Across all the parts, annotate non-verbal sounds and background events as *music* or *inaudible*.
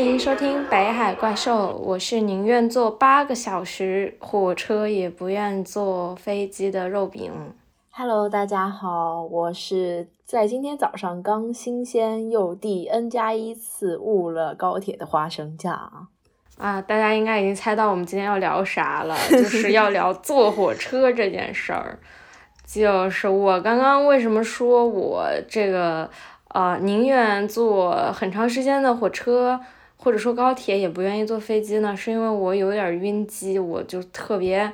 欢迎收听《北海怪兽》，我是宁愿坐八个小时火车也不愿坐飞机的肉饼。Hello，大家好，我是在今天早上刚新鲜又第 N 加一次误了高铁的花生酱。啊，大家应该已经猜到我们今天要聊啥了，*laughs* 就是要聊坐火车这件事儿。就是我刚刚为什么说我这个呃宁愿坐很长时间的火车或者说高铁，也不愿意坐飞机呢？是因为我有点晕机，我就特别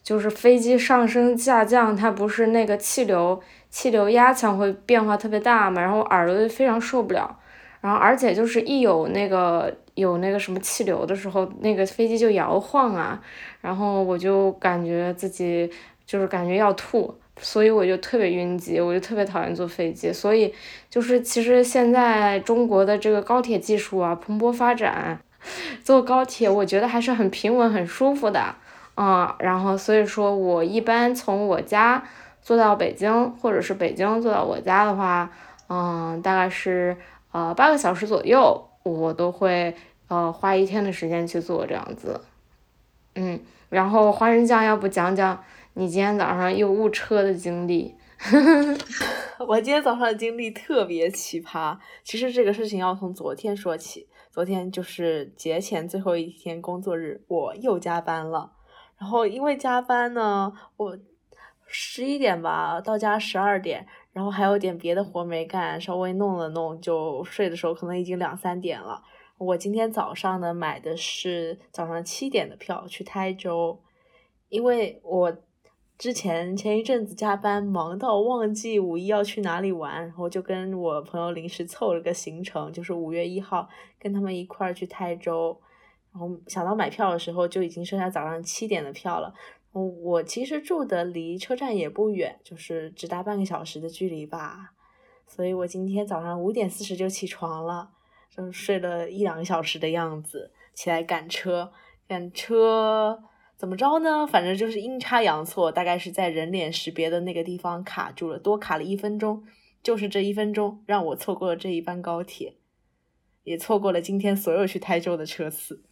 就是飞机上升下降，它不是那个气流气流压强会变化特别大嘛，然后耳朵就非常受不了。然后而且就是一有那个有那个什么气流的时候，那个飞机就摇晃啊，然后我就感觉自己就是感觉要吐，所以我就特别晕机，我就特别讨厌坐飞机。所以就是其实现在中国的这个高铁技术啊蓬勃发展，*laughs* 坐高铁我觉得还是很平稳、很舒服的，嗯，然后所以说我一般从我家坐到北京，或者是北京坐到我家的话，嗯，大概是。呃，八个小时左右，我都会呃花一天的时间去做这样子，嗯，然后花生酱，要不讲讲你今天早上又误车的经历？*laughs* 我今天早上的经历特别奇葩。其实这个事情要从昨天说起，昨天就是节前最后一天工作日，我又加班了。然后因为加班呢，我十一点吧到家十二点。然后还有点别的活没干，稍微弄了弄，就睡的时候可能已经两三点了。我今天早上呢买的是早上七点的票去台州，因为我之前前一阵子加班忙到忘记五一要去哪里玩，然后就跟我朋友临时凑了个行程，就是五月一号跟他们一块儿去台州。然后想到买票的时候就已经剩下早上七点的票了。我其实住的离车站也不远，就是只搭半个小时的距离吧，所以我今天早上五点四十就起床了，就睡了一两个小时的样子，起来赶车，赶车怎么着呢？反正就是阴差阳错，大概是在人脸识别的那个地方卡住了，多卡了一分钟，就是这一分钟让我错过了这一班高铁，也错过了今天所有去台州的车次。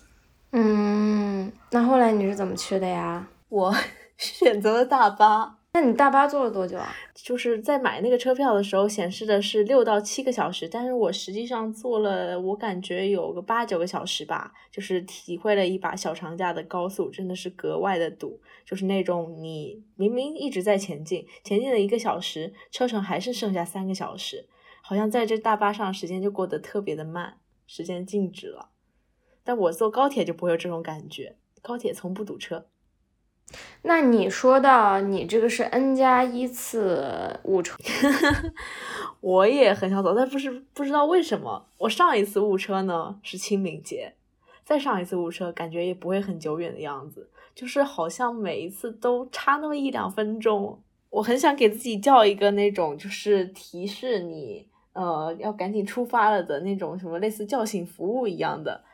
嗯，那后来你是怎么去的呀？我 *laughs* 选择了大巴，那你大巴坐了多久啊？就是在买那个车票的时候显示的是六到七个小时，但是我实际上坐了，我感觉有个八九个小时吧，就是体会了一把小长假的高速，真的是格外的堵，就是那种你明明一直在前进，前进了一个小时，车程还是剩下三个小时，好像在这大巴上时间就过得特别的慢，时间静止了。但我坐高铁就不会有这种感觉，高铁从不堵车。那你说到你这个是 N 加一次误车，我也很想走，但不是不知道为什么。我上一次误车呢是清明节，再上一次误车感觉也不会很久远的样子，就是好像每一次都差那么一两分钟。我很想给自己叫一个那种就是提示你呃要赶紧出发了的那种什么类似叫醒服务一样的，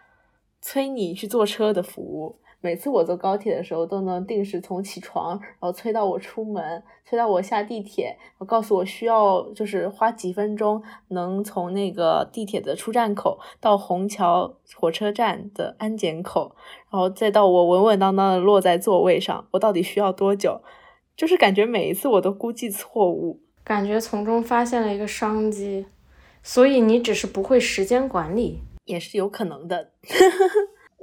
催你去坐车的服务。每次我坐高铁的时候，都能定时从起床，然后催到我出门，催到我下地铁，我告诉我需要就是花几分钟能从那个地铁的出站口到虹桥火车站的安检口，然后再到我稳稳当当的落在座位上，我到底需要多久？就是感觉每一次我都估计错误，感觉从中发现了一个商机，所以你只是不会时间管理，也是有可能的。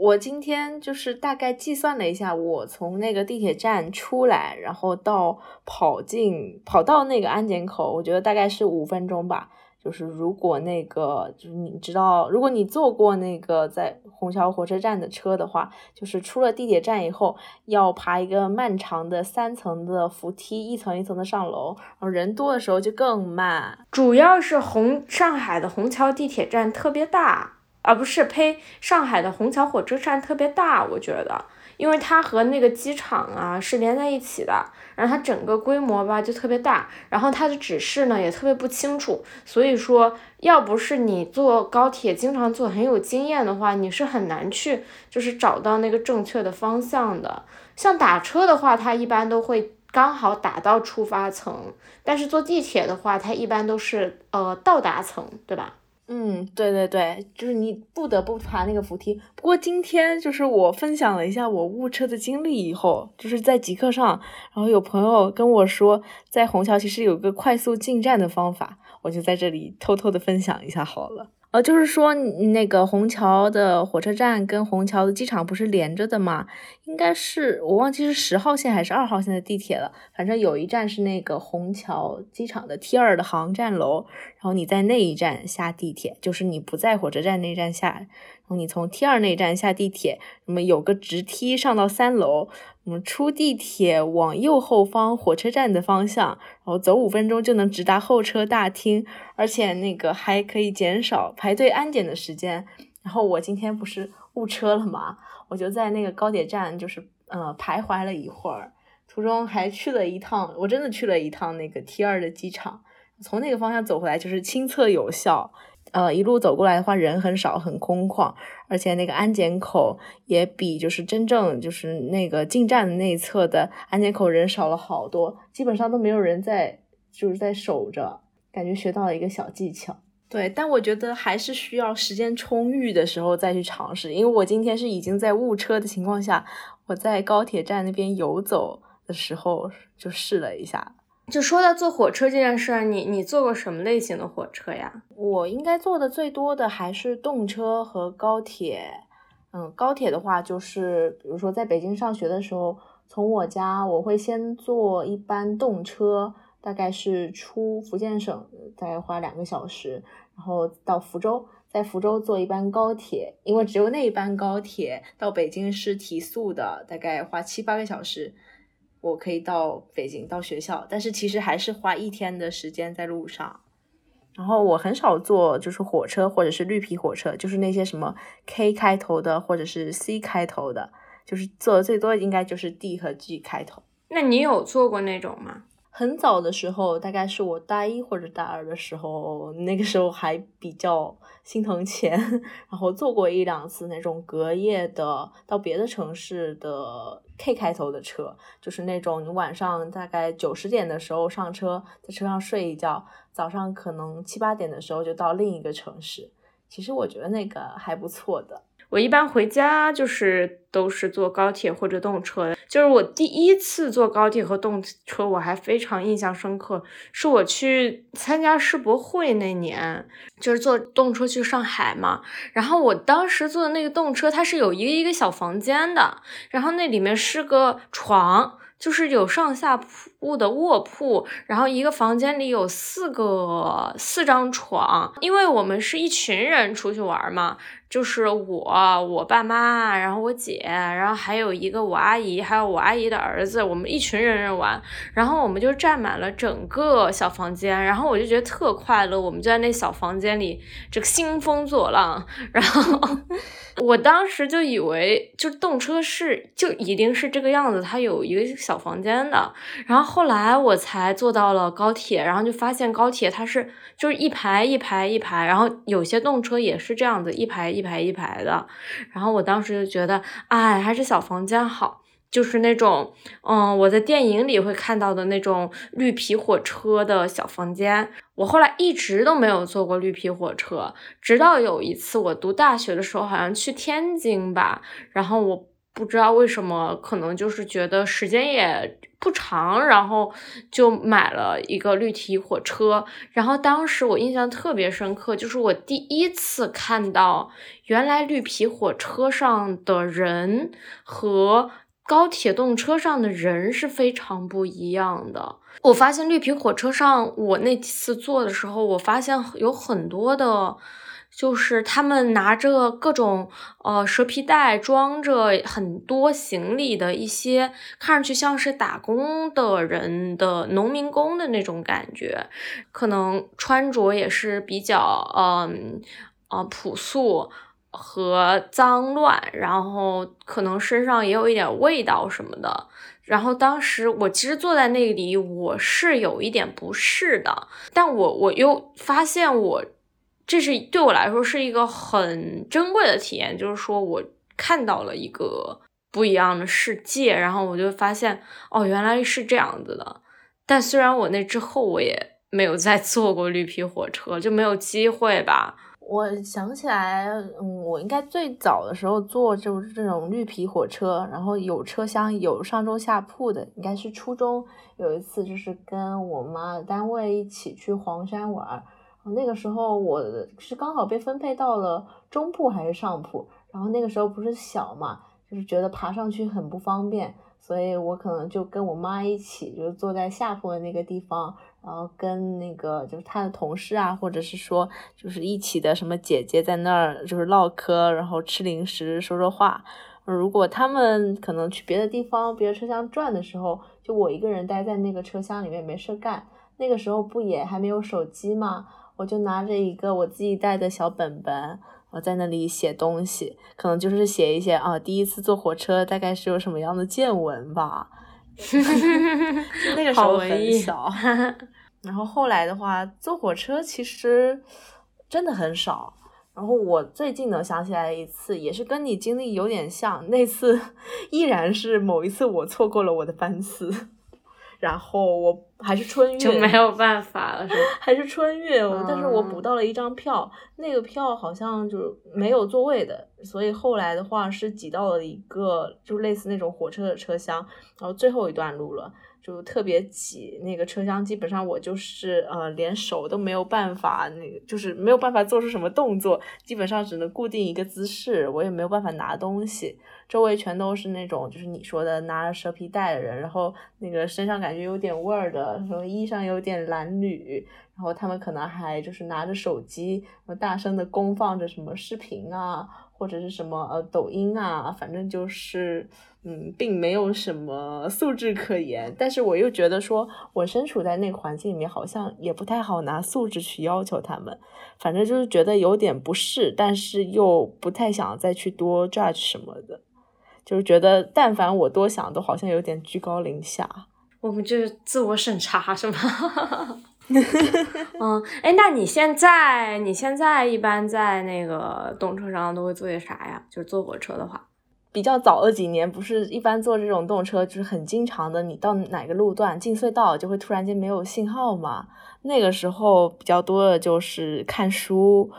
我今天就是大概计算了一下，我从那个地铁站出来，然后到跑进跑到那个安检口，我觉得大概是五分钟吧。就是如果那个就是你知道，如果你坐过那个在虹桥火车站的车的话，就是出了地铁站以后要爬一个漫长的三层的扶梯，一层一层的上楼，然后人多的时候就更慢。主要是虹上海的虹桥地铁站特别大。啊，不是呸！上海的虹桥火车站特别大，我觉得，因为它和那个机场啊是连在一起的，然后它整个规模吧就特别大，然后它的指示呢也特别不清楚，所以说，要不是你坐高铁经常坐很有经验的话，你是很难去就是找到那个正确的方向的。像打车的话，它一般都会刚好打到出发层，但是坐地铁的话，它一般都是呃到达层，对吧？嗯，对对对，就是你不得不爬那个扶梯。不过今天就是我分享了一下我误车的经历以后，就是在极客上，然后有朋友跟我说，在虹桥其实有个快速进站的方法，我就在这里偷偷的分享一下好了。呃，就是说那个虹桥的火车站跟虹桥的机场不是连着的吗？应该是我忘记是十号线还是二号线的地铁了。反正有一站是那个虹桥机场的 T 二的航站楼，然后你在那一站下地铁，就是你不在火车站那站下，你从 T 二那站下地铁，那么有个直梯上到三楼。我们出地铁往右后方火车站的方向，然后走五分钟就能直达候车大厅，而且那个还可以减少排队安检的时间。然后我今天不是误车了嘛，我就在那个高铁站就是呃徘徊了一会儿，途中还去了一趟，我真的去了一趟那个 T 二的机场，从那个方向走回来就是亲测有效。呃，一路走过来的话，人很少，很空旷，而且那个安检口也比就是真正就是那个进站的那一侧的安检口人少了好多，基本上都没有人在就是在守着，感觉学到了一个小技巧。对，但我觉得还是需要时间充裕的时候再去尝试，因为我今天是已经在误车的情况下，我在高铁站那边游走的时候就试了一下。就说到坐火车这件事儿，你你坐过什么类型的火车呀？我应该坐的最多的还是动车和高铁。嗯，高铁的话，就是比如说在北京上学的时候，从我家我会先坐一班动车，大概是出福建省，大概花两个小时，然后到福州，在福州坐一班高铁，因为只有那一班高铁到北京是提速的，大概花七八个小时。我可以到北京到学校，但是其实还是花一天的时间在路上。然后我很少坐就是火车或者是绿皮火车，就是那些什么 K 开头的或者是 C 开头的，就是坐的最多应该就是 D 和 G 开头。那你有坐过那种吗？很早的时候，大概是我大一或者大二的时候，那个时候还比较心疼钱，*laughs* 然后坐过一两次那种隔夜的到别的城市的 K 开头的车，就是那种你晚上大概九十点的时候上车，在车上睡一觉，早上可能七八点的时候就到另一个城市。其实我觉得那个还不错的。我一般回家就是都是坐高铁或者动车，就是我第一次坐高铁和动车，我还非常印象深刻，是我去参加世博会那年，就是坐动车去上海嘛，然后我当时坐的那个动车，它是有一个一个小房间的，然后那里面是个床。就是有上下铺的卧铺，然后一个房间里有四个四张床，因为我们是一群人出去玩嘛，就是我、我爸妈，然后我姐，然后还有一个我阿姨，还有我阿姨的儿子，我们一群人人玩，然后我们就占满了整个小房间，然后我就觉得特快乐，我们就在那小房间里这个兴风作浪，然后。*laughs* 我当时就以为，就动车是就一定是这个样子，它有一个小房间的。然后后来我才坐到了高铁，然后就发现高铁它是就是一排一排一排，然后有些动车也是这样子一排一排一排的。然后我当时就觉得，哎，还是小房间好。就是那种，嗯，我在电影里会看到的那种绿皮火车的小房间。我后来一直都没有坐过绿皮火车，直到有一次我读大学的时候，好像去天津吧，然后我不知道为什么，可能就是觉得时间也不长，然后就买了一个绿皮火车。然后当时我印象特别深刻，就是我第一次看到原来绿皮火车上的人和。高铁动车上的人是非常不一样的。我发现绿皮火车上，我那次坐的时候，我发现有很多的，就是他们拿着各种呃蛇皮袋装着很多行李的一些，看上去像是打工的人的农民工的那种感觉，可能穿着也是比较嗯呃朴素。和脏乱，然后可能身上也有一点味道什么的。然后当时我其实坐在那里，我是有一点不适的，但我我又发现我这是对我来说是一个很珍贵的体验，就是说我看到了一个不一样的世界，然后我就发现哦，原来是这样子的。但虽然我那之后我也没有再坐过绿皮火车，就没有机会吧。我想起来，嗯，我应该最早的时候坐就是这种绿皮火车，然后有车厢有上中下铺的，应该是初中有一次，就是跟我妈单位一起去黄山玩，那个时候我是刚好被分配到了中铺还是上铺，然后那个时候不是小嘛，就是觉得爬上去很不方便。所以我可能就跟我妈一起，就是坐在下铺的那个地方，然后跟那个就是她的同事啊，或者是说就是一起的什么姐姐在那儿就是唠嗑，然后吃零食说说话。如果他们可能去别的地方、别的车厢转的时候，就我一个人待在那个车厢里面没事干。那个时候不也还没有手机吗？我就拿着一个我自己带的小本本。我在那里写东西，可能就是写一些啊，第一次坐火车大概是有什么样的见闻吧。*laughs* 那个时候很小，*laughs* 然后后来的话，坐火车其实真的很少。然后我最近能想起来一次，也是跟你经历有点像，那次 *laughs* 依然是某一次我错过了我的班次。然后我还是春运，就没有办法了？*laughs* 还是春运，但是我补到了一张票，那个票好像就没有座位的，所以后来的话是挤到了一个就类似那种火车的车厢，然后最后一段路了。就特别挤，那个车厢基本上我就是呃连手都没有办法，那个就是没有办法做出什么动作，基本上只能固定一个姿势，我也没有办法拿东西，周围全都是那种就是你说的拿着蛇皮袋的人，然后那个身上感觉有点味儿的，什么衣裳有点褴褛，然后他们可能还就是拿着手机，然后大声的公放着什么视频啊。或者是什么呃抖音啊，反正就是嗯，并没有什么素质可言。但是我又觉得说，我身处在那个环境里面，好像也不太好拿素质去要求他们。反正就是觉得有点不适，但是又不太想再去多 judge 什么的，就是觉得但凡我多想，都好像有点居高临下。我们就是自我审查是吗？*laughs* 嗯，哎，那你现在你现在一般在那个动车上都会做些啥呀？就是坐火车的话，比较早的几年不是一般坐这种动车，就是很经常的，你到哪个路段进隧道就会突然间没有信号嘛。那个时候比较多的就是看书，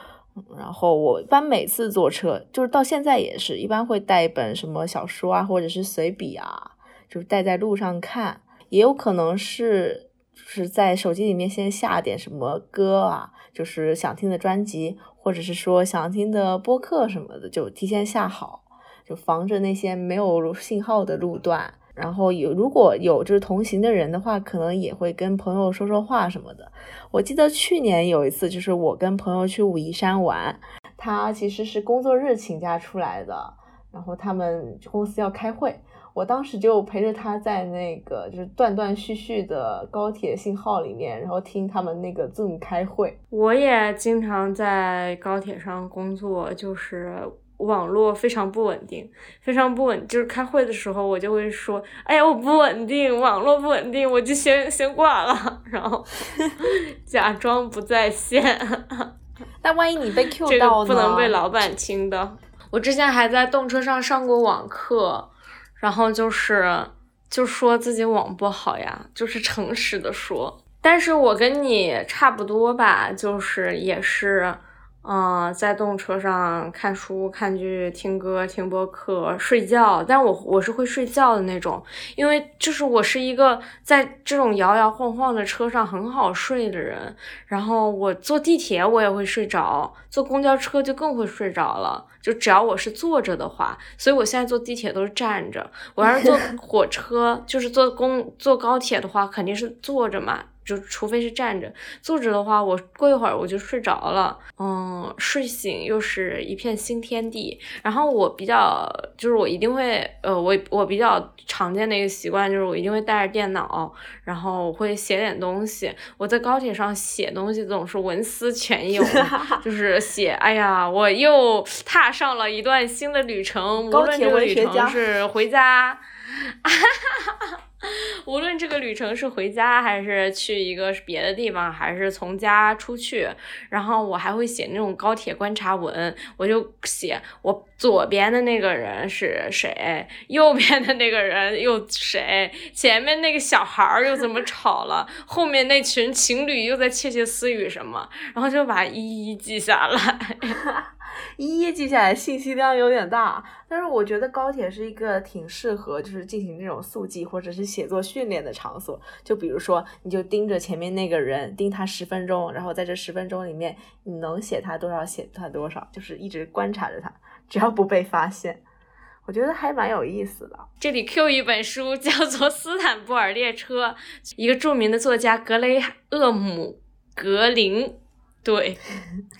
然后我一般每次坐车，就是到现在也是一般会带一本什么小说啊，或者是随笔啊，就是带在路上看，也有可能是就。是在手机里面先下点什么歌啊，就是想听的专辑，或者是说想听的播客什么的，就提前下好，就防着那些没有信号的路段。然后有如果有就是同行的人的话，可能也会跟朋友说说话什么的。我记得去年有一次，就是我跟朋友去武夷山玩，他其实是工作日请假出来的，然后他们公司要开会。我当时就陪着他在那个就是断断续续的高铁信号里面，然后听他们那个 Zoom 开会。我也经常在高铁上工作，就是网络非常不稳定，非常不稳。就是开会的时候，我就会说：“哎呀，我不稳定，网络不稳定，我就先先挂了，*laughs* 然后 *laughs* 假装不在线。*laughs* ”那万一你被 Q 到呢？这个不能被老板听的。我之前还在动车上上过网课。然后就是，就说自己网不好呀，就是诚实的说。但是我跟你差不多吧，就是也是。嗯，在动车上看书、看剧、听歌、听播客、睡觉，但我我是会睡觉的那种，因为就是我是一个在这种摇摇晃晃的车上很好睡的人。然后我坐地铁我也会睡着，坐公交车就更会睡着了。就只要我是坐着的话，所以我现在坐地铁都是站着。我要是坐 *laughs* 火车，就是坐公坐高铁的话，肯定是坐着嘛。就除非是站着，坐着的话，我过一会儿我就睡着了。嗯，睡醒又是一片新天地。然后我比较，就是我一定会，呃，我我比较常见的一个习惯就是我一定会带着电脑，然后我会写点东西。我在高铁上写东西总是文思泉涌，就 *laughs* 是写，哎呀，我又踏上了一段新的旅程，无论这个旅程是回家。*laughs* *laughs* 无论这个旅程是回家，还是去一个别的地方，还是从家出去，然后我还会写那种高铁观察文，我就写我左边的那个人是谁，右边的那个人又谁，前面那个小孩儿又怎么吵了，后面那群情侣又在窃窃私语什么，然后就把一一记下来。*laughs* 一一记下来，信息量有点大。但是我觉得高铁是一个挺适合就是进行这种速记或者是写作训练的场所。就比如说，你就盯着前面那个人，盯他十分钟，然后在这十分钟里面，你能写他多少，写他多少，就是一直观察着他，只要不被发现，我觉得还蛮有意思的。这里 Q 一本书，叫做《斯坦布尔列车》，一个著名的作家格雷厄姆·格林。对，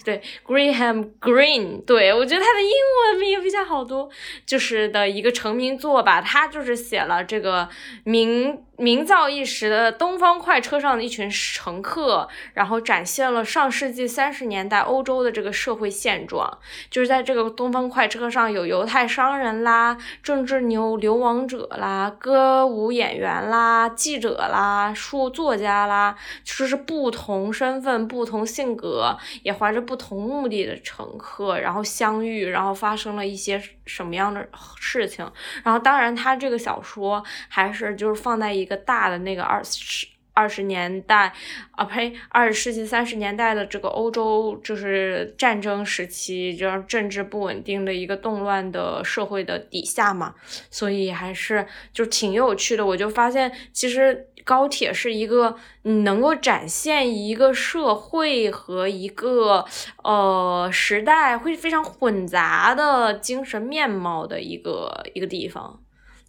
对，Greenham Green，对我觉得他的英文名也比较好读，就是的一个成名作吧，他就是写了这个名。名噪一时的东方快车上的一群乘客，然后展现了上世纪三十年代欧洲的这个社会现状。就是在这个东方快车上有犹太商人啦、政治流流亡者啦、歌舞演员啦、记者啦、书作家啦，就是不同身份、不同性格，也怀着不同目的的乘客，然后相遇，然后发生了一些什么样的事情。然后，当然，他这个小说还是就是放在一个。大的那个二十二十年代啊，呸，二十世纪三十年代的这个欧洲，就是战争时期，就是政治不稳定的一个动乱的社会的底下嘛，所以还是就挺有趣的。我就发现，其实高铁是一个能够展现一个社会和一个呃时代会非常混杂的精神面貌的一个一个地方。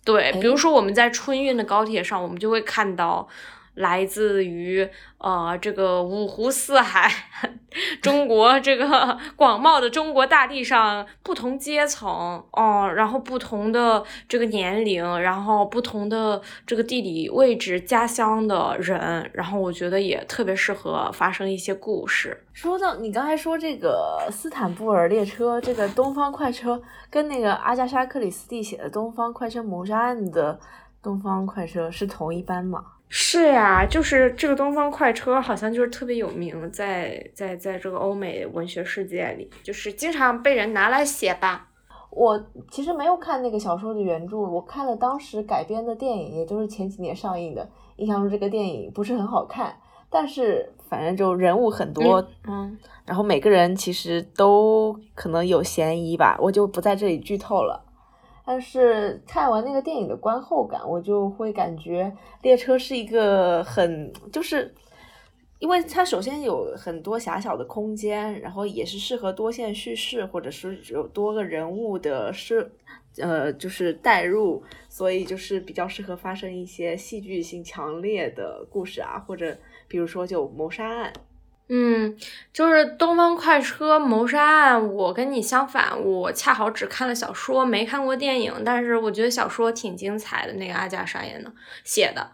对，比如说我们在春运的高铁上，我们就会看到来自于。呃，这个五湖四海，*laughs* 中国这个广袤的中国大地上，不同阶层哦，然后不同的这个年龄，然后不同的这个地理位置、家乡的人，然后我觉得也特别适合发生一些故事。说到你刚才说这个斯坦布尔列车，这个东方快车跟那个阿加莎克里斯蒂写的《东方快车谋杀案》的东方快车是同一班吗？是呀，就是这个东方快车，好像就是特别有名，在在在这个欧美文学世界里，就是经常被人拿来写吧。我其实没有看那个小说的原著，我看了当时改编的电影，也就是前几年上映的。印象中这个电影不是很好看，但是反正就人物很多，嗯，然后每个人其实都可能有嫌疑吧，我就不在这里剧透了。但是看完那个电影的观后感，我就会感觉列车是一个很，就是因为它首先有很多狭小的空间，然后也是适合多线叙事，或者是有多个人物的是呃，就是代入，所以就是比较适合发生一些戏剧性强烈的故事啊，或者比如说就谋杀案。嗯，就是《东方快车谋杀案》，我跟你相反，我恰好只看了小说，没看过电影。但是我觉得小说挺精彩的，那个阿加莎演的写的，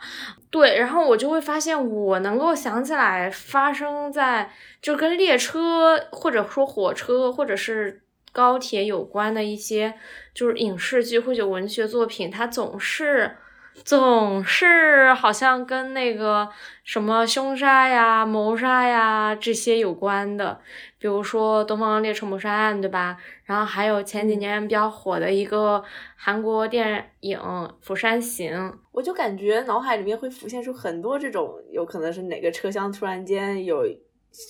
对。然后我就会发现，我能够想起来发生在就跟列车或者说火车或者是高铁有关的一些，就是影视剧或者文学作品，它总是。总是好像跟那个什么凶杀呀、谋杀呀这些有关的，比如说《东方列车谋杀案》，对吧？然后还有前几年比较火的一个韩国电影《釜山行》，我就感觉脑海里面会浮现出很多这种，有可能是哪个车厢突然间有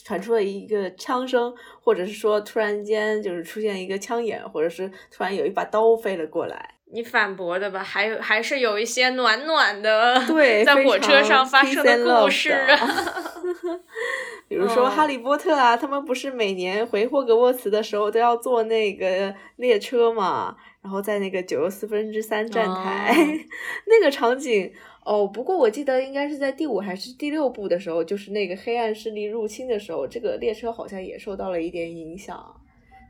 传出了一个枪声，或者是说突然间就是出现一个枪眼，或者是突然有一把刀飞了过来。你反驳的吧？还有还是有一些暖暖的，对，*laughs* 在火车上发生的故事。*laughs* 比如说《哈利波特》啊，他们不是每年回霍格沃茨的时候都要坐那个列车嘛？然后在那个九又四分之三站台，*laughs* 那个场景哦。不过我记得应该是在第五还是第六部的时候，就是那个黑暗势力入侵的时候，这个列车好像也受到了一点影响。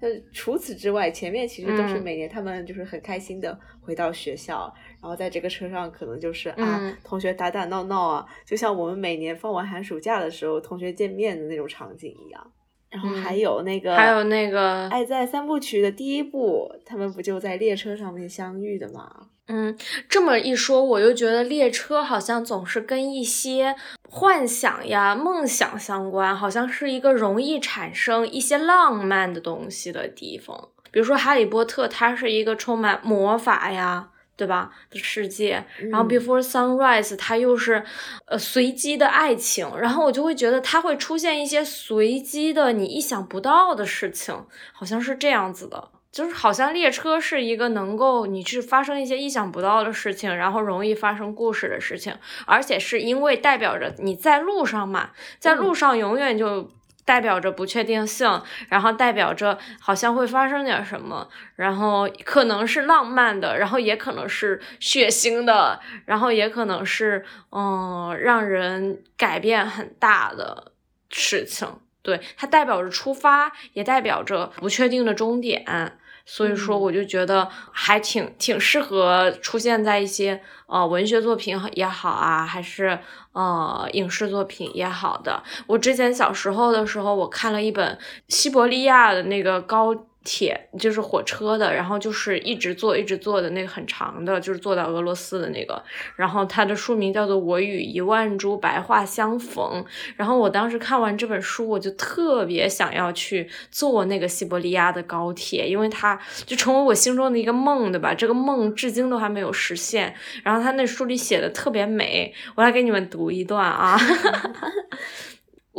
那除此之外，前面其实都是每年他们就是很开心的回到学校，然后在这个车上可能就是啊，同学打打闹闹啊，就像我们每年放完寒暑假的时候同学见面的那种场景一样。然后还有那个，还有那个《爱在三部曲》的第一部，他们不就在列车上面相遇的吗？嗯，这么一说，我又觉得列车好像总是跟一些幻想呀、梦想相关，好像是一个容易产生一些浪漫的东西的地方。比如说《哈利波特》，它是一个充满魔法呀，对吧的世界。然后《Before Sunrise》，它又是呃随机的爱情。然后我就会觉得它会出现一些随机的、你意想不到的事情，好像是这样子的。就是好像列车是一个能够你去发生一些意想不到的事情，然后容易发生故事的事情，而且是因为代表着你在路上嘛，在路上永远就代表着不确定性，然后代表着好像会发生点什么，然后可能是浪漫的，然后也可能是血腥的，然后也可能是嗯让人改变很大的事情。对，它代表着出发，也代表着不确定的终点。所以说，我就觉得还挺挺适合出现在一些呃文学作品也好啊，还是呃影视作品也好的。我之前小时候的时候，我看了一本西伯利亚的那个高。铁就是火车的，然后就是一直坐一直坐的那个很长的，就是坐到俄罗斯的那个。然后它的书名叫做《我与一万株白桦相逢》。然后我当时看完这本书，我就特别想要去坐那个西伯利亚的高铁，因为它就成为我心中的一个梦，对吧？这个梦至今都还没有实现。然后他那书里写的特别美，我来给你们读一段啊。*laughs*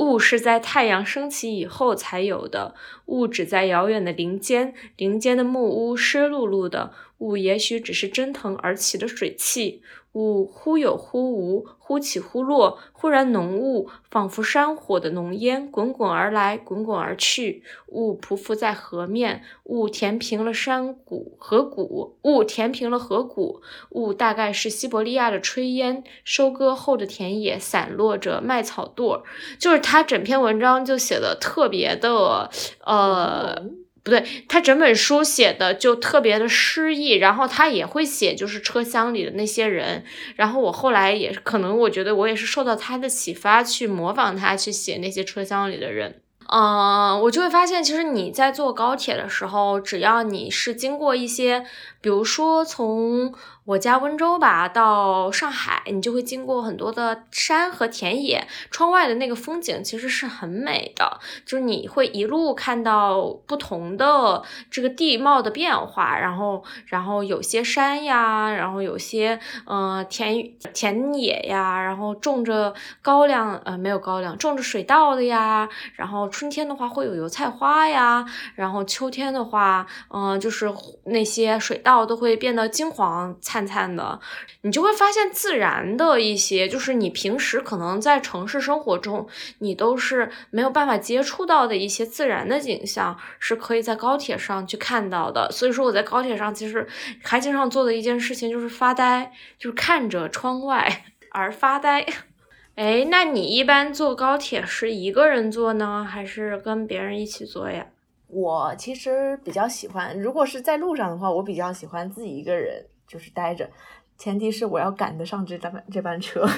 雾是在太阳升起以后才有的，雾只在遥远的林间，林间的木屋湿漉漉的，雾也许只是蒸腾而起的水汽。雾忽有忽无，忽起忽落，忽然浓雾，仿佛山火的浓烟，滚滚而来，滚滚而去。雾匍匐在河面，雾填平了山谷河谷，雾填平了河谷。雾大概是西伯利亚的炊烟，收割后的田野散落着麦草垛。就是他整篇文章就写的特别的，呃。不对，他整本书写的就特别的诗意，然后他也会写就是车厢里的那些人，然后我后来也可能我觉得我也是受到他的启发去模仿他去写那些车厢里的人，嗯，我就会发现其实你在坐高铁的时候，只要你是经过一些，比如说从。我家温州吧，到上海，你就会经过很多的山和田野，窗外的那个风景其实是很美的，就是你会一路看到不同的这个地貌的变化，然后，然后有些山呀，然后有些呃田田野呀，然后种着高粱，呃没有高粱，种着水稻的呀，然后春天的话会有油菜花呀，然后秋天的话，嗯，就是那些水稻都会变得金黄。灿灿灿的，你就会发现自然的一些，就是你平时可能在城市生活中，你都是没有办法接触到的一些自然的景象，是可以在高铁上去看到的。所以说我在高铁上其实还经常做的一件事情就是发呆，就是看着窗外 *laughs* 而发呆。*laughs* 哎，那你一般坐高铁是一个人坐呢，还是跟别人一起坐呀？我其实比较喜欢，如果是在路上的话，我比较喜欢自己一个人。就是待着，前提是我要赶得上这班这班车。*laughs*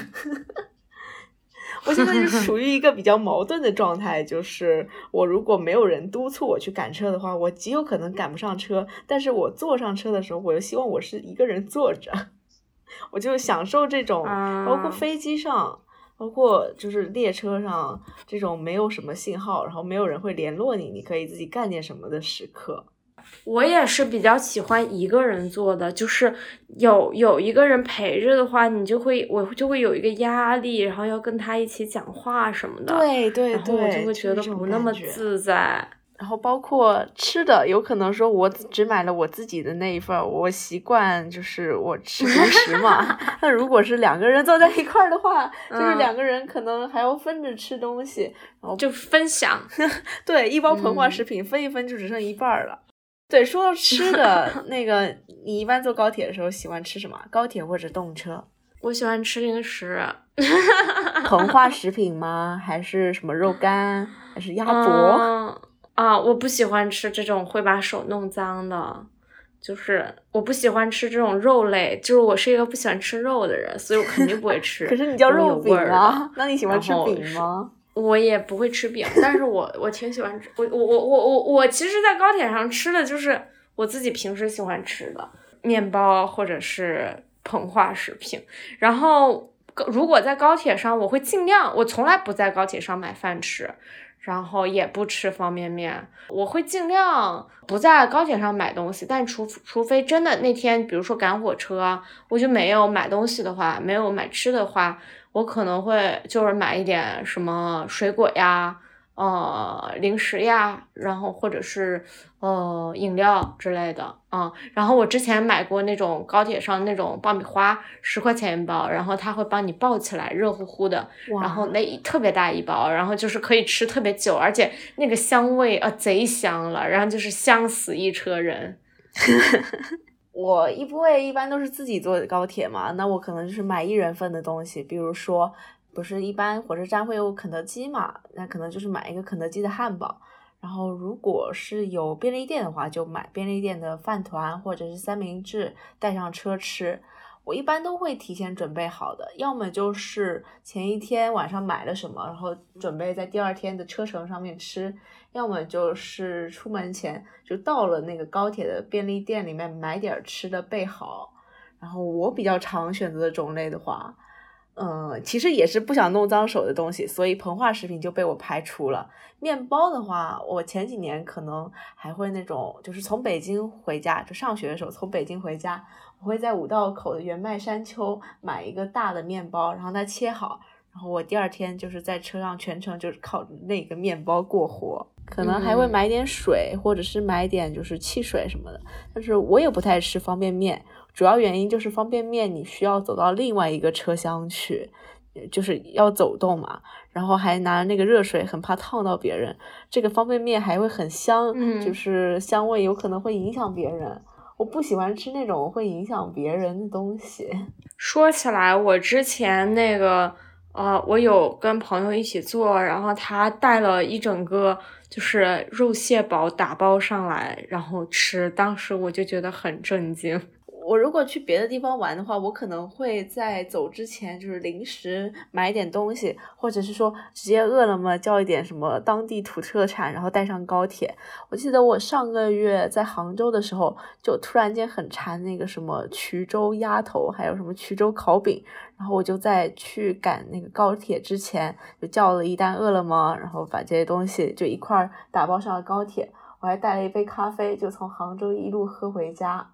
我现在是 *laughs* 属于一个比较矛盾的状态，就是我如果没有人督促我去赶车的话，我极有可能赶不上车。但是我坐上车的时候，我又希望我是一个人坐着，我就享受这种，包括飞机上，包括就是列车上这种没有什么信号，然后没有人会联络你，你可以自己干点什么的时刻。我也是比较喜欢一个人做的，就是有有一个人陪着的话，你就会我就会有一个压力，然后要跟他一起讲话什么的，对对对，我就会觉得不那么自在。然后包括吃的，有可能说我只买了我自己的那一份，我习惯就是我吃 *laughs* 零食嘛。那如果是两个人坐在一块儿的话，*laughs* 就是两个人可能还要分着吃东西，然后就分享。*laughs* 对，一包膨化食品分一分就只剩一半了。对，说到吃 *laughs* 的那个，你一般坐高铁的时候喜欢吃什么？高铁或者动车？我喜欢吃零食。*laughs* 膨化食品吗？还是什么肉干？还是鸭脖？啊，我不喜欢吃这种会把手弄脏的，就是我不喜欢吃这种肉类，就是我是一个不喜欢吃肉的人，所以我肯定不会 *laughs* 吃。可是你叫肉饼啊？那你喜欢吃饼吗？我也不会吃饼，但是我我挺喜欢吃。我我我我我我其实，在高铁上吃的就是我自己平时喜欢吃的，面包或者是膨化食品。然后如果在高铁上，我会尽量，我从来不在高铁上买饭吃。然后也不吃方便面，我会尽量不在高铁上买东西，但除除非真的那天，比如说赶火车，我就没有买东西的话，没有买吃的话，我可能会就是买一点什么水果呀。呃，零食呀，然后或者是呃饮料之类的，嗯，然后我之前买过那种高铁上那种爆米花，十块钱一包，然后他会帮你抱起来，热乎乎的，然后那一特别大一包，然后就是可以吃特别久，而且那个香味啊贼香了，然后就是香死一车人。*laughs* 我一不会一般都是自己坐高铁嘛，那我可能就是买一人份的东西，比如说。不是一般火车站会有肯德基嘛？那可能就是买一个肯德基的汉堡。然后如果是有便利店的话，就买便利店的饭团或者是三明治带上车吃。我一般都会提前准备好的，要么就是前一天晚上买了什么，然后准备在第二天的车程上面吃；要么就是出门前就到了那个高铁的便利店里面买点吃的备好。然后我比较常选择的种类的话。嗯，其实也是不想弄脏手的东西，所以膨化食品就被我排除了。面包的话，我前几年可能还会那种，就是从北京回家，就上学的时候从北京回家，我会在五道口的原麦山丘买一个大的面包，然后它切好，然后我第二天就是在车上全程就是靠那个面包过活，可能还会买点水，或者是买点就是汽水什么的。但是我也不太吃方便面。主要原因就是方便面，你需要走到另外一个车厢去，就是要走动嘛，然后还拿那个热水，很怕烫到别人。这个方便面还会很香，就是香味有可能会影响别人。我不喜欢吃那种会影响别人的东西。*laughs* 说起来，我之前那个，呃，我有跟朋友一起做，然后他带了一整个就是肉蟹堡打包上来，然后吃，当时我就觉得很震惊。我如果去别的地方玩的话，我可能会在走之前就是临时买点东西，或者是说直接饿了么叫一点什么当地土特产，然后带上高铁。我记得我上个月在杭州的时候，就突然间很馋那个什么衢州鸭头，还有什么衢州烤饼，然后我就在去赶那个高铁之前，就叫了一单饿了么，然后把这些东西就一块打包上了高铁。我还带了一杯咖啡，就从杭州一路喝回家。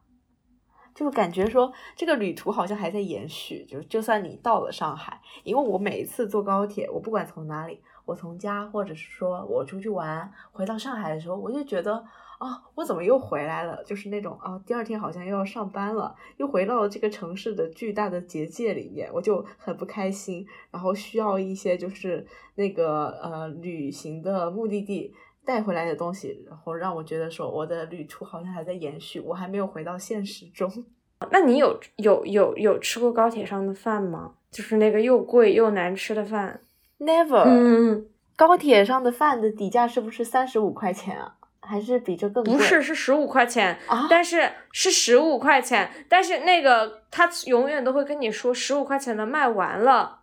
就感觉说这个旅途好像还在延续，就就算你到了上海，因为我每一次坐高铁，我不管从哪里，我从家或者是说我出去玩，回到上海的时候，我就觉得啊，我怎么又回来了？就是那种啊，第二天好像又要上班了，又回到了这个城市的巨大的结界里面，我就很不开心，然后需要一些就是那个呃旅行的目的地带回来的东西，然后让我觉得说我的旅途好像还在延续，我还没有回到现实中。*laughs* 那你有有有有吃过高铁上的饭吗？就是那个又贵又难吃的饭？Never。嗯，高铁上的饭的底价是不是三十五块钱啊？还是比这更贵？不是，是十五块钱啊！但是是十五块钱，但是那个他永远都会跟你说十五块钱的卖完了，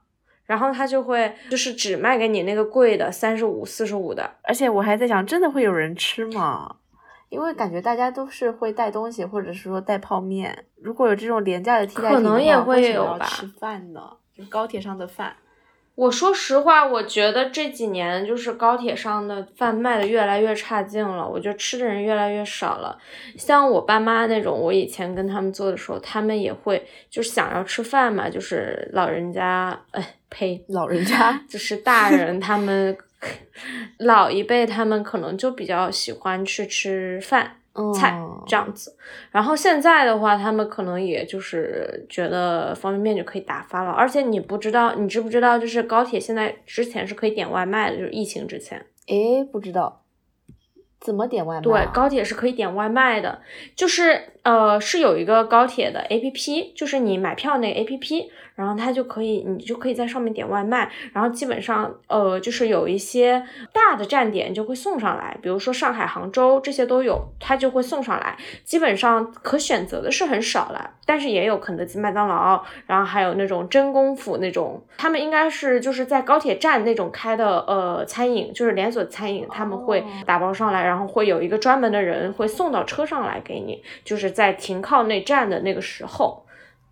然后他就会就是只卖给你那个贵的三十五、四十五的。而且我还在想，真的会有人吃吗？因为感觉大家都是会带东西，或者是说带泡面。如果有这种廉价的替代品可能也会有吧吃饭呢？就高铁上的饭。我说实话，我觉得这几年就是高铁上的饭卖的越来越差劲了。我觉得吃的人越来越少了。像我爸妈那种，我以前跟他们做的时候，他们也会就是想要吃饭嘛，就是老人家，哎，呸，老人家 *laughs* 就是大人他们。*laughs* 老一辈他们可能就比较喜欢去吃饭菜这样子，然后现在的话，他们可能也就是觉得方便面就可以打发了。而且你不知道，你知不知道，就是高铁现在之前是可以点外卖的，就是疫情之前。诶，不知道。怎么点外卖？对，高铁是可以点外卖的，就是呃，是有一个高铁的 A P P，就是你买票那个 A P P，然后它就可以，你就可以在上面点外卖，然后基本上呃就是有一些大的站点就会送上来，比如说上海、杭州这些都有，它就会送上来。基本上可选择的是很少了，但是也有肯德基、麦当劳，然后还有那种真功夫那种，他们应该是就是在高铁站那种开的呃餐饮，就是连锁餐饮，他们会打包上来，然后会有一个专门的人会送到车上来给你，就是在停靠那站的那个时候，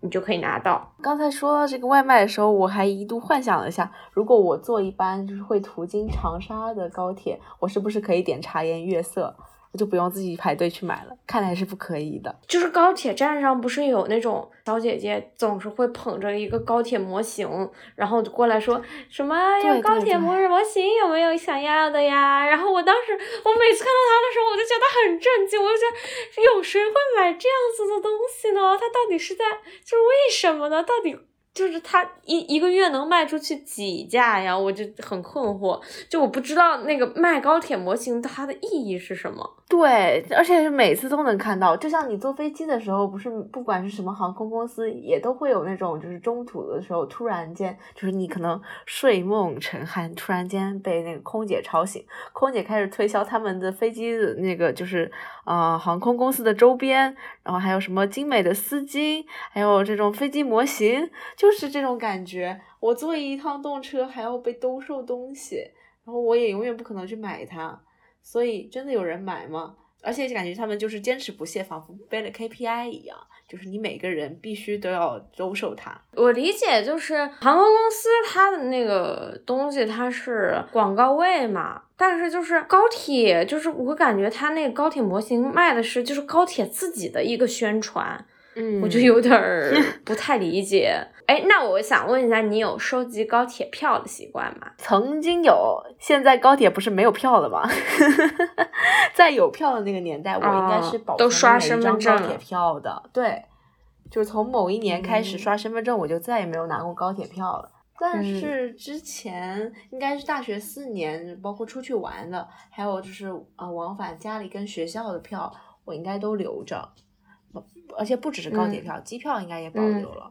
你就可以拿到。刚才说到这个外卖的时候，我还一度幻想了一下，如果我坐一班就是会途经长沙的高铁，我是不是可以点茶颜悦色？就不用自己排队去买了，看来是不可以的。就是高铁站上不是有那种小姐姐，总是会捧着一个高铁模型，然后就过来说什么有高铁模模型有没有想要的呀？然后我当时我每次看到他的时候，我就觉得很震惊，我就觉得有谁会买这样子的东西呢？他到底是在就是为什么呢？到底？就是他一一个月能卖出去几架呀？我就很困惑，就我不知道那个卖高铁模型它的意义是什么。对，而且是每次都能看到，就像你坐飞机的时候，不是不管是什么航空公司，也都会有那种，就是中途的时候突然间，就是你可能睡梦成酣，突然间被那个空姐吵醒，空姐开始推销他们的飞机的那个就是啊航空公司的周边，然后还有什么精美的丝巾，还有这种飞机模型，就是这种感觉。我坐一趟动车还要被兜售东西，然后我也永远不可能去买它。所以真的有人买吗？而且感觉他们就是坚持不懈，仿佛背了 KPI 一样，就是你每个人必须都要兜售它。我理解就是航空公司它的那个东西它是广告位嘛，但是就是高铁，就是我感觉它那个高铁模型卖的是就是高铁自己的一个宣传。嗯，我就有点儿不太理解。哎，那我想问一下，你有收集高铁票的习惯吗？曾经有，现在高铁不是没有票了吗？*laughs* 在有票的那个年代，我应该是保存每一张高铁票的。对，就是从某一年开始刷身份证，我就再也没有拿过高铁票了。但是之前应该是大学四年，包括出去玩的，还有就是呃往返家里跟学校的票，我应该都留着。而且不只是高铁票，机票应该也保留了。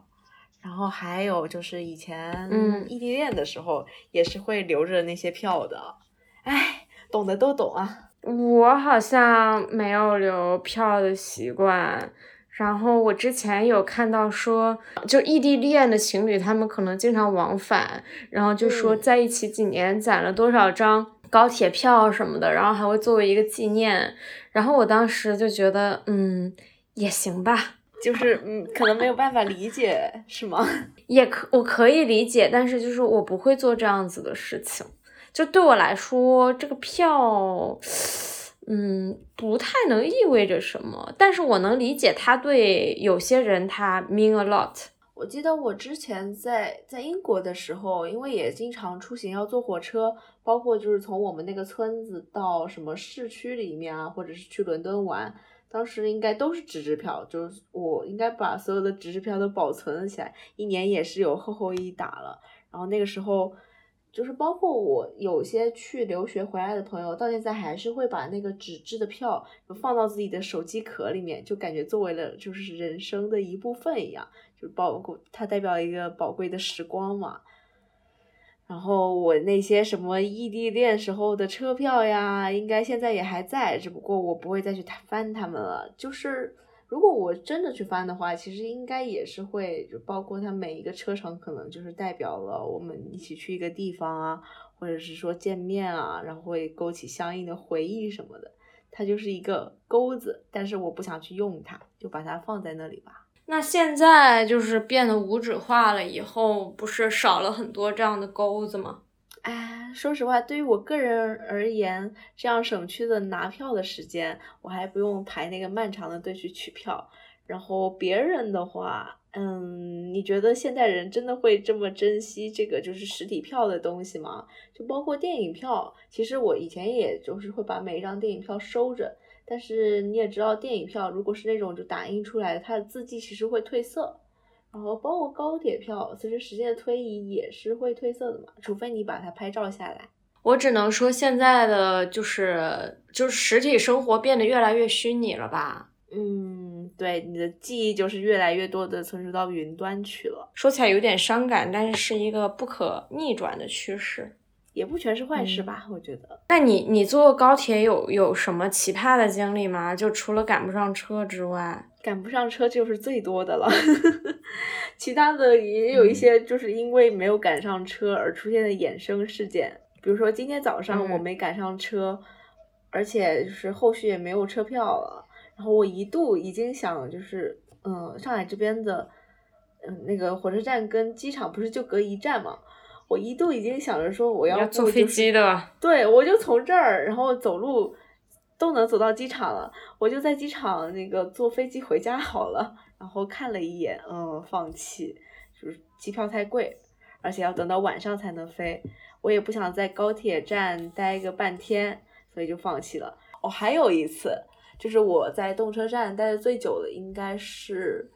然后还有就是以前异地恋的时候，也是会留着那些票的。哎，懂的都懂啊。我好像没有留票的习惯。然后我之前有看到说，就异地恋的情侣，他们可能经常往返，然后就说在一起几年攒了多少张高铁票什么的，然后还会作为一个纪念。然后我当时就觉得，嗯。也行吧，就是嗯，可能没有办法理解，是吗？*laughs* 也可，我可以理解，但是就是我不会做这样子的事情。就对我来说，这个票，嗯，不太能意味着什么。但是我能理解他对有些人他 mean a lot。我记得我之前在在英国的时候，因为也经常出行要坐火车，包括就是从我们那个村子到什么市区里面啊，或者是去伦敦玩。当时应该都是纸质票，就是我应该把所有的纸质票都保存了起来，一年也是有厚厚一沓了。然后那个时候，就是包括我有些去留学回来的朋友，到现在还是会把那个纸质的票放到自己的手机壳里面，就感觉作为了就是人生的一部分一样，就包括它代表一个宝贵的时光嘛。然后我那些什么异地恋时候的车票呀，应该现在也还在，只不过我不会再去翻他们了。就是如果我真的去翻的话，其实应该也是会，就包括它每一个车程可能就是代表了我们一起去一个地方啊，或者是说见面啊，然后会勾起相应的回忆什么的。它就是一个钩子，但是我不想去用它，就把它放在那里吧。那现在就是变得无纸化了，以后不是少了很多这样的钩子吗？哎，说实话，对于我个人而言，这样省去的拿票的时间，我还不用排那个漫长的队去取票。然后别人的话，嗯，你觉得现代人真的会这么珍惜这个就是实体票的东西吗？就包括电影票，其实我以前也就是会把每一张电影票收着。但是你也知道，电影票如果是那种就打印出来的，它的字迹其实会褪色。然后包括高铁票，随着时间的推移也是会褪色的嘛，除非你把它拍照下来。我只能说，现在的就是就是实体生活变得越来越虚拟了吧？嗯，对，你的记忆就是越来越多的存储到云端去了。说起来有点伤感，但是是一个不可逆转的趋势。也不全是坏事吧，我觉得。那你你坐高铁有有什么奇葩的经历吗？就除了赶不上车之外，赶不上车就是最多的了。*laughs* 其他的也有一些，就是因为没有赶上车而出现的衍生事件，比如说今天早上我没赶上车，而且就是后续也没有车票了。然后我一度已经想，就是嗯，上海这边的嗯那个火车站跟机场不是就隔一站嘛。我一度已经想着说我要坐飞机的，对我就从这儿，然后走路都能走到机场了，我就在机场那个坐飞机回家好了。然后看了一眼，嗯，放弃，就是机票太贵，而且要等到晚上才能飞，我也不想在高铁站待个半天，所以就放弃了。哦，还有一次，就是我在动车站待的最久的，应该是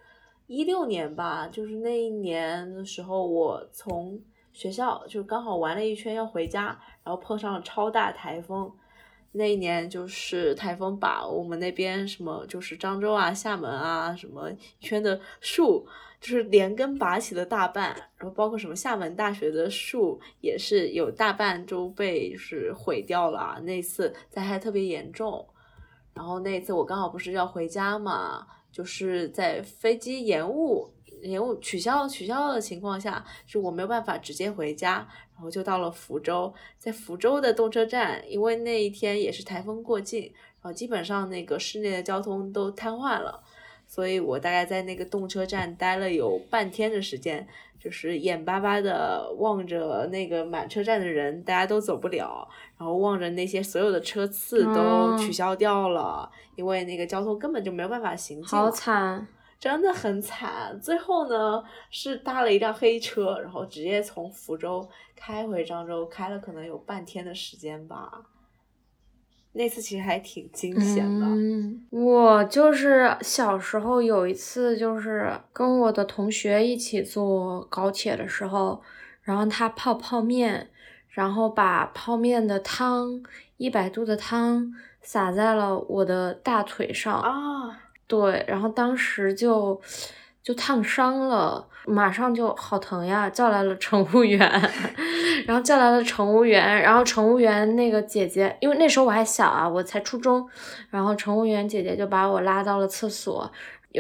一六年吧，就是那一年的时候，我从。学校就刚好玩了一圈要回家，然后碰上了超大台风。那一年就是台风把我们那边什么就是漳州啊、厦门啊什么圈的树，就是连根拔起了大半，然后包括什么厦门大学的树也是有大半都被就是毁掉了。那次灾害特别严重，然后那次我刚好不是要回家嘛，就是在飞机延误。延误取消取消的情况下，是我没有办法直接回家，然后就到了福州，在福州的动车站，因为那一天也是台风过境，然后基本上那个市内的交通都瘫痪了，所以我大概在那个动车站待了有半天的时间，就是眼巴巴的望着那个满车站的人，大家都走不了，然后望着那些所有的车次都取消掉了，因为那个交通根本就没有办法行进，好惨。真的很惨，最后呢是搭了一辆黑车，然后直接从福州开回漳州，开了可能有半天的时间吧。那次其实还挺惊险的。我就是小时候有一次，就是跟我的同学一起坐高铁的时候，然后他泡泡面，然后把泡面的汤一百度的汤洒在了我的大腿上啊。对，然后当时就就烫伤了，马上就好疼呀，叫来了乘务员，*laughs* 然后叫来了乘务员，然后乘务员那个姐姐，因为那时候我还小啊，我才初中，然后乘务员姐姐就把我拉到了厕所，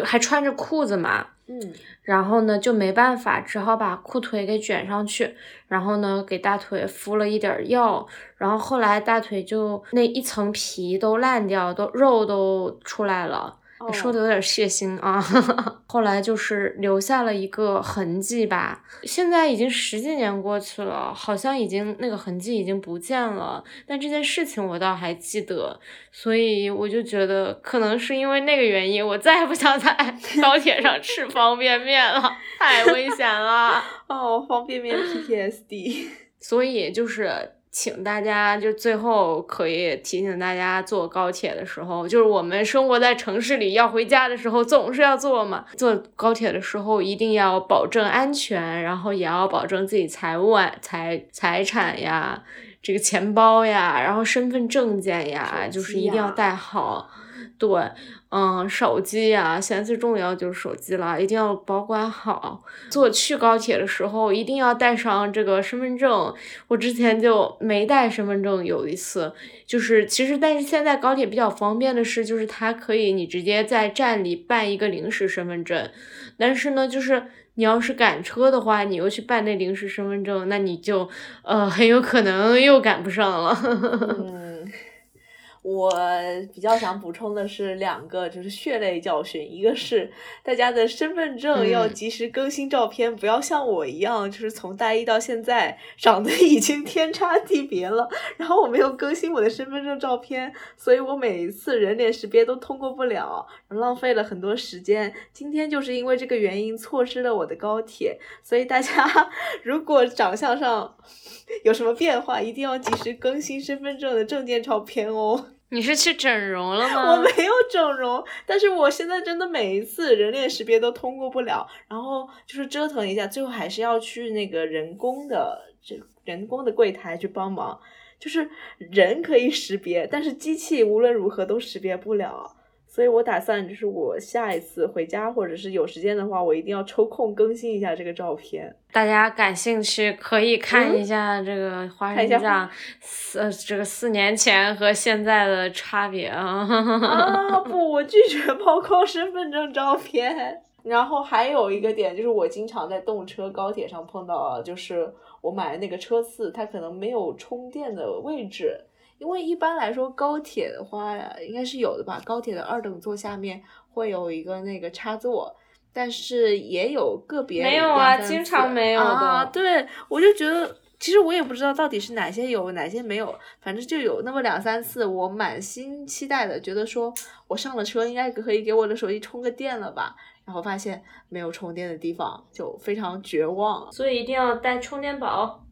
还穿着裤子嘛，嗯，然后呢就没办法，只好把裤腿给卷上去，然后呢给大腿敷了一点药，然后后来大腿就那一层皮都烂掉，都肉都出来了。说的有点血腥啊，*laughs* 后来就是留下了一个痕迹吧。现在已经十几年过去了，好像已经那个痕迹已经不见了。但这件事情我倒还记得，所以我就觉得可能是因为那个原因，我再也不想在 *laughs* 高铁上吃方便面了，太危险了。哦，方便面 PTSD。所以就是。请大家就最后可以提醒大家，坐高铁的时候，就是我们生活在城市里要回家的时候，总是要坐嘛。坐高铁的时候一定要保证安全，然后也要保证自己财物啊、财财产呀、这个钱包呀，然后身份证件呀，就是一定要带好。对。嗯，手机呀，现在最重要就是手机了，一定要保管好。坐去高铁的时候，一定要带上这个身份证。我之前就没带身份证，有一次就是其实，但是现在高铁比较方便的是，就是它可以你直接在站里办一个临时身份证。但是呢，就是你要是赶车的话，你又去办那临时身份证，那你就呃很有可能又赶不上了。*laughs* 我比较想补充的是两个，就是血泪教训。一个是大家的身份证要及时更新照片，不要像我一样，就是从大一到现在长得已经天差地别了。然后我没有更新我的身份证照片，所以我每一次人脸识别都通过不了，浪费了很多时间。今天就是因为这个原因错失了我的高铁。所以大家 *laughs* 如果长相上有什么变化，一定要及时更新身份证的证件照片哦。你是去整容了吗？我没有整容，但是我现在真的每一次人脸识别都通过不了，然后就是折腾一下，最后还是要去那个人工的这人工的柜台去帮忙。就是人可以识别，但是机器无论如何都识别不了，所以我打算就是我下一次回家或者是有时间的话，我一定要抽空更新一下这个照片。大家感兴趣可以看一下这个花生酱四、呃这个四年前和现在的差别 *laughs* 啊。啊不，我拒绝曝光身份证照片。然后还有一个点就是我经常在动车、高铁上碰到，就是我买的那个车次，它可能没有充电的位置。因为一般来说，高铁的话应该是有的吧。高铁的二等座下面会有一个那个插座，但是也有个别没有啊，经常没有的。啊，对，我就觉得，其实我也不知道到底是哪些有，哪些没有，反正就有那么两三次，我满心期待的，觉得说我上了车应该可以给我的手机充个电了吧，然后发现没有充电的地方，就非常绝望。所以一定要带充电宝。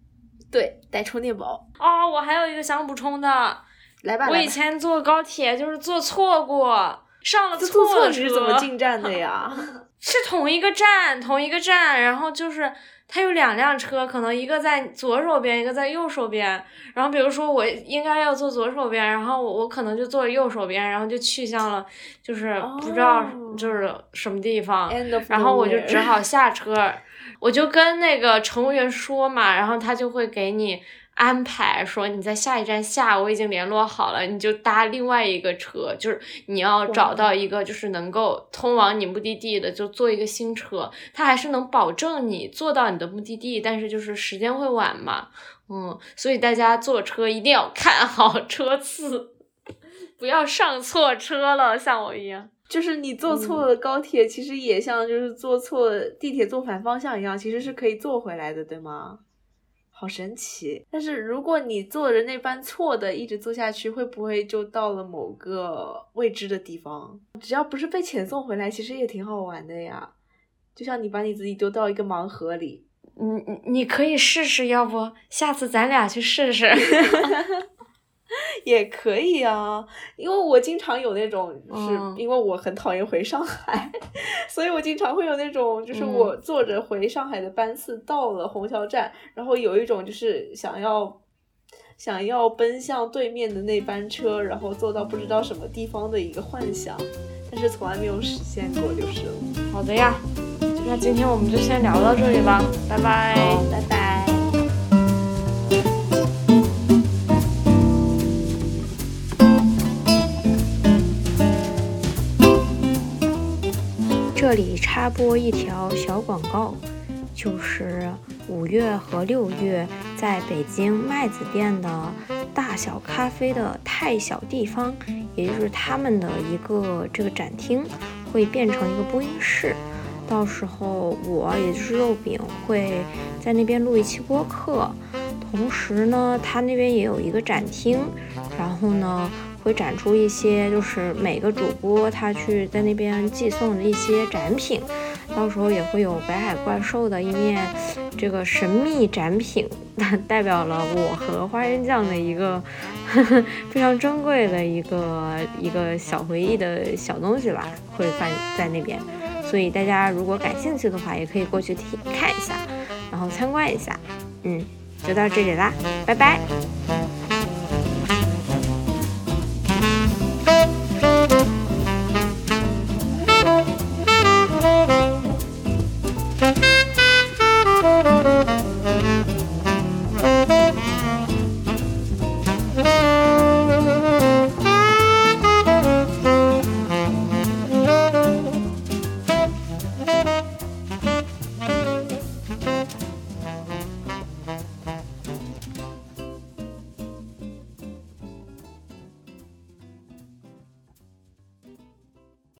对，带充电宝。哦，我还有一个想补充的，来吧。我以前坐高铁就是坐错过，上了错的车。怎么进站的呀？*laughs* 是同一个站，同一个站，然后就是它有两辆车，可能一个在左手边，一个在右手边。然后比如说我应该要坐左手边，然后我我可能就坐右手边，然后就去向了就是不知道就是什么地方，然后我就只好下车。我就跟那个乘务员说嘛，然后他就会给你安排说你在下一站下，我已经联络好了，你就搭另外一个车，就是你要找到一个就是能够通往你目的地的，就坐一个新车，他还是能保证你坐到你的目的地，但是就是时间会晚嘛，嗯，所以大家坐车一定要看好车次，*laughs* 不要上错车了，像我一样。就是你坐错了高铁，其实也像就是坐错地铁坐反方向一样，其实是可以坐回来的，对吗？好神奇！但是如果你坐着那班错的一直坐下去，会不会就到了某个未知的地方？只要不是被遣送回来，其实也挺好玩的呀。就像你把你自己丢到一个盲盒里，你你你可以试试，要不下次咱俩去试试。*laughs* *laughs* 也可以啊，因为我经常有那种，就是因为我很讨厌回上海，*laughs* 所以我经常会有那种，就是我坐着回上海的班次到了虹桥站，然后有一种就是想要想要奔向对面的那班车，然后坐到不知道什么地方的一个幻想，但是从来没有实现过，就是了。好的呀，那今天我们就先聊到这里吧，拜拜，拜拜。这里插播一条小广告，就是五月和六月在北京麦子店的大小咖啡的太小地方，也就是他们的一个这个展厅，会变成一个播音室。到时候我也就是肉饼会在那边录一期播客，同时呢，他那边也有一个展厅，然后呢。会展出一些，就是每个主播他去在那边寄送的一些展品，到时候也会有北海怪兽的一面这个神秘展品，*laughs* 代表了我和花生酱的一个 *laughs* 非常珍贵的一个一个小回忆的小东西吧，会放在那边，所以大家如果感兴趣的话，也可以过去看一下，然后参观一下，嗯，就到这里啦，拜拜。